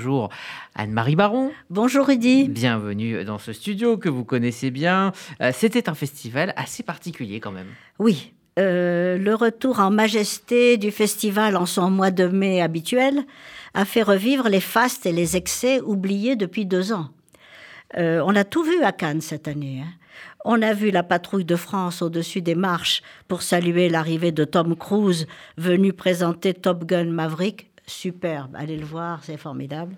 Bonjour Anne-Marie Baron. Bonjour Rudy. Bienvenue dans ce studio que vous connaissez bien. Euh, c'était un festival assez particulier quand même. Oui, euh, le retour en majesté du festival en son mois de mai habituel a fait revivre les fastes et les excès oubliés depuis deux ans. Euh, on a tout vu à Cannes cette année. Hein. On a vu la patrouille de France au-dessus des marches pour saluer l'arrivée de Tom Cruise, venu présenter Top Gun Maverick. Superbe, allez le voir, c'est formidable.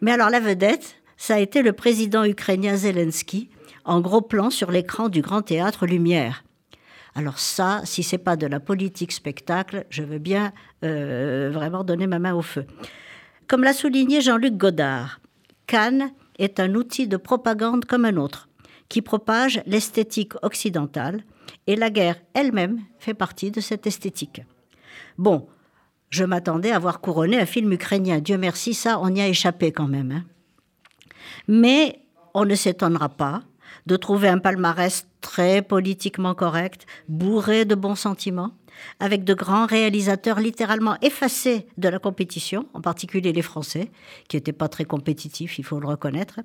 Mais alors la vedette, ça a été le président ukrainien Zelensky, en gros plan sur l'écran du Grand Théâtre Lumière. Alors ça, si c'est pas de la politique spectacle, je veux bien euh, vraiment donner ma main au feu. Comme l'a souligné Jean-Luc Godard, Cannes est un outil de propagande comme un autre, qui propage l'esthétique occidentale, et la guerre elle-même fait partie de cette esthétique. Bon, je m'attendais à voir couronner un film ukrainien. Dieu merci, ça, on y a échappé quand même. Hein. Mais on ne s'étonnera pas de trouver un palmarès très politiquement correct, bourré de bons sentiments, avec de grands réalisateurs littéralement effacés de la compétition, en particulier les Français, qui n'étaient pas très compétitifs, il faut le reconnaître,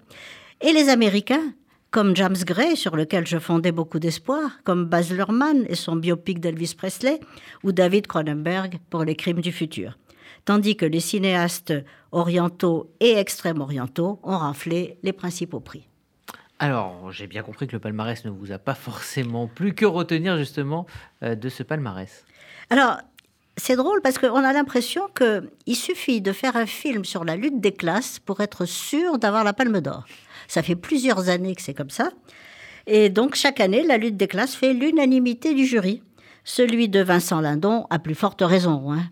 et les Américains, comme James Gray, sur lequel je fondais beaucoup d'espoir, comme Baz Luhrmann et son biopic d'Elvis Presley, ou David Cronenberg pour Les Crimes du futur. Tandis que les cinéastes orientaux et extrême-orientaux ont raflé les principaux prix. Alors, j'ai bien compris que le palmarès ne vous a pas forcément plu. Que retenir justement euh, de ce palmarès? Alors, c'est drôle parce qu'on a l'impression qu'il suffit de faire un film sur la lutte des classes pour être sûr d'avoir la palme d'or. Ça fait plusieurs années que c'est comme ça. Et donc, chaque année, la lutte des classes fait l'unanimité du jury. Celui de Vincent Lindon a plus forte raison. Hein.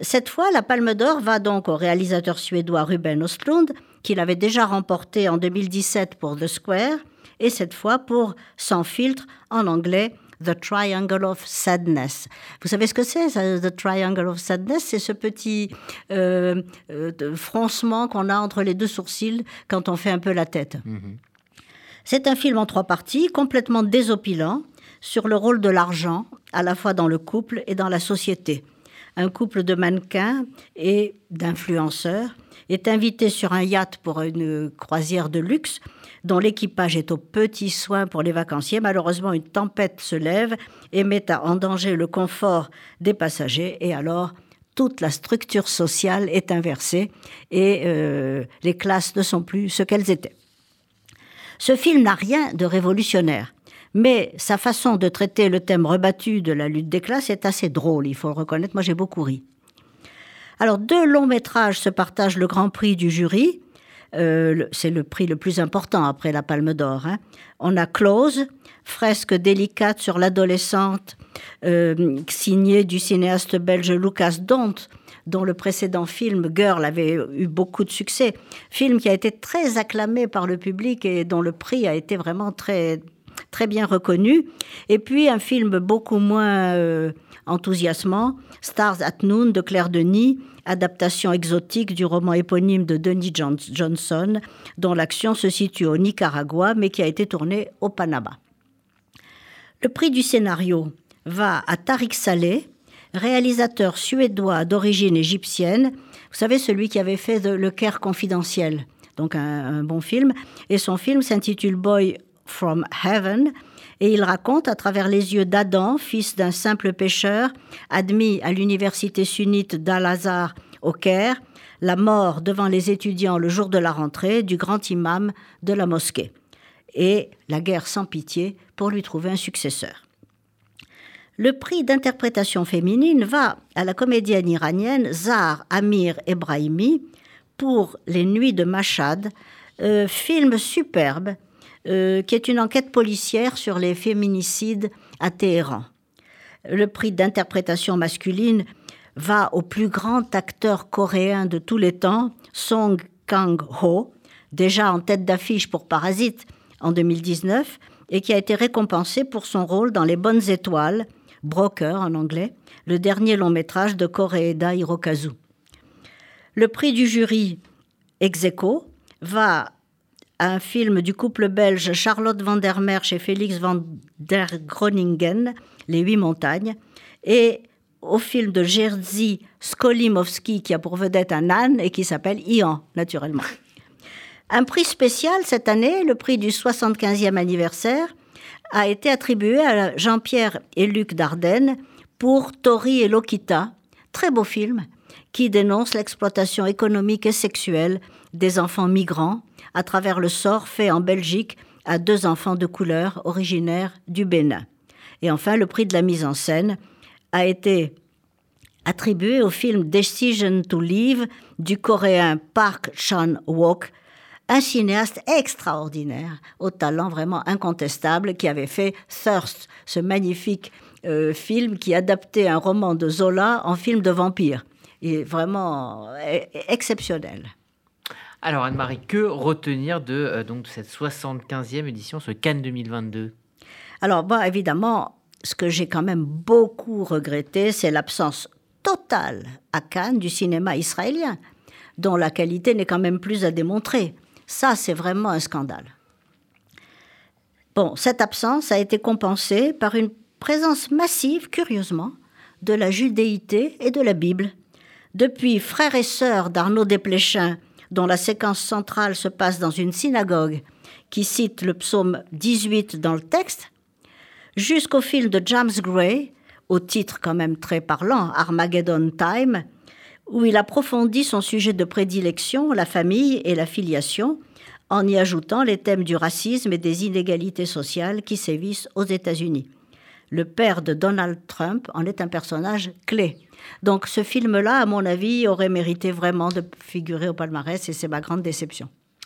Cette fois, la Palme d'Or va donc au réalisateur suédois Ruben Östlund, qu'il avait déjà remporté en 2017 pour The Square, et cette fois pour Sans filtre en anglais The Triangle of Sadness. Vous savez ce que c'est, The Triangle of Sadness? C'est ce petit euh, euh, froncement qu'on a entre les deux sourcils quand on fait un peu la tête. Mhm. C'est un film en trois parties, complètement désopilant, sur le rôle de l'argent, à la fois dans le couple et dans la société. Un couple de mannequins et d'influenceurs est invité sur un yacht pour une croisière de luxe dont l'équipage est aux petits soins pour les vacanciers. Malheureusement, une tempête se lève et met en danger le confort des passagers. Et alors, toute la structure sociale est inversée et euh, les classes ne sont plus ce qu'elles étaient. Ce film n'a rien de révolutionnaire, mais sa façon de traiter le thème rebattu de la lutte des classes est assez drôle, il faut le reconnaître. Moi, j'ai beaucoup ri. Alors, deux longs métrages se partagent le grand prix du jury. Euh, c'est le prix le plus important après la Palme d'Or. Hein. On a Close, fresque délicate sur l'adolescente, euh, signée du cinéaste belge Lucas Dont, dont le précédent film Girl avait eu beaucoup de succès. Film qui a été très acclamé par le public et dont le prix a été vraiment très très bien reconnu. Et puis un film beaucoup moins euh, enthousiasmant, Stars at Noon de Claire Denis, adaptation exotique du roman éponyme de Denis Johnson, dont l'action se situe au Nicaragua, mais qui a été tournée au Panama. Le prix du scénario va à Tariq Saleh, réalisateur suédois d'origine égyptienne. Vous savez, celui qui avait fait Le Caire confidentiel, donc un, un bon film. Et son film s'intitule Boy from Heaven et il raconte à travers les yeux d'Adam, fils d'un simple pêcheur, admis à l'université sunnite d'Al-Azhar au Caire, la mort devant les étudiants le jour de la rentrée du grand imam de la mosquée, et la guerre sans pitié pour lui trouver un successeur. Le prix d'interprétation féminine va à la comédienne iranienne Zahar Amir Ebrahimi pour Les Nuits de Mashhad, euh, film superbe euh, qui est une enquête policière sur les féminicides à Téhéran. Le prix d'interprétation masculine va au plus grand acteur coréen de tous les temps, Song Kang-ho, déjà en tête d'affiche pour Parasite en 2019 et qui a été récompensé pour son rôle dans Les Bonnes Étoiles, Broker en anglais, le dernier long métrage de Koreeda Hirokazu. Le prix du jury Execo va un film du couple belge Charlotte van der Merch et Félix van der Groningen, Les Huit Montagnes, et au film de Jerzy Skolimowski qui a pour vedette un âne et qui s'appelle Ian, naturellement. Un prix spécial cette année, le prix du 75e anniversaire, a été attribué à Jean-Pierre et Luc Dardenne pour Tori et Lokita, très beau film, qui dénonce l'exploitation économique et sexuelle des enfants migrants à travers le sort fait en Belgique à deux enfants de couleur originaires du Bénin. Et enfin, le prix de la mise en scène a été attribué au film Decision to Leave du coréen Park Chan-wook, un cinéaste extraordinaire, au talent vraiment incontestable, qui avait fait Thirst, ce magnifique euh, film qui adaptait un roman de Zola en film de vampire. Il est vraiment euh, exceptionnel. Alors Anne-Marie, que retenir de, euh, donc, cette 75e édition, ce Cannes 2022 Alors, bah, évidemment, ce que j'ai quand même beaucoup regretté, c'est l'absence totale à Cannes du cinéma israélien, dont la qualité n'est quand même plus à démontrer. Ça, c'est vraiment un scandale. Bon, cette absence a été compensée par une présence massive, curieusement, de la judéité et de la Bible. Depuis Frères et Sœurs d'Arnaud Desplechin, dont la séquence centrale se passe dans une synagogue qui cite le psaume 18 dans le texte, jusqu'au film de James Gray, au titre quand même très parlant, Armageddon Time, où il approfondit son sujet de prédilection, la famille et la filiation, en y ajoutant les thèmes du racisme et des inégalités sociales qui sévissent aux États-Unis. Le père de Donald Trump en est un personnage clé. Donc ce film-là, à mon avis, aurait mérité vraiment de figurer au palmarès et c'est ma grande déception.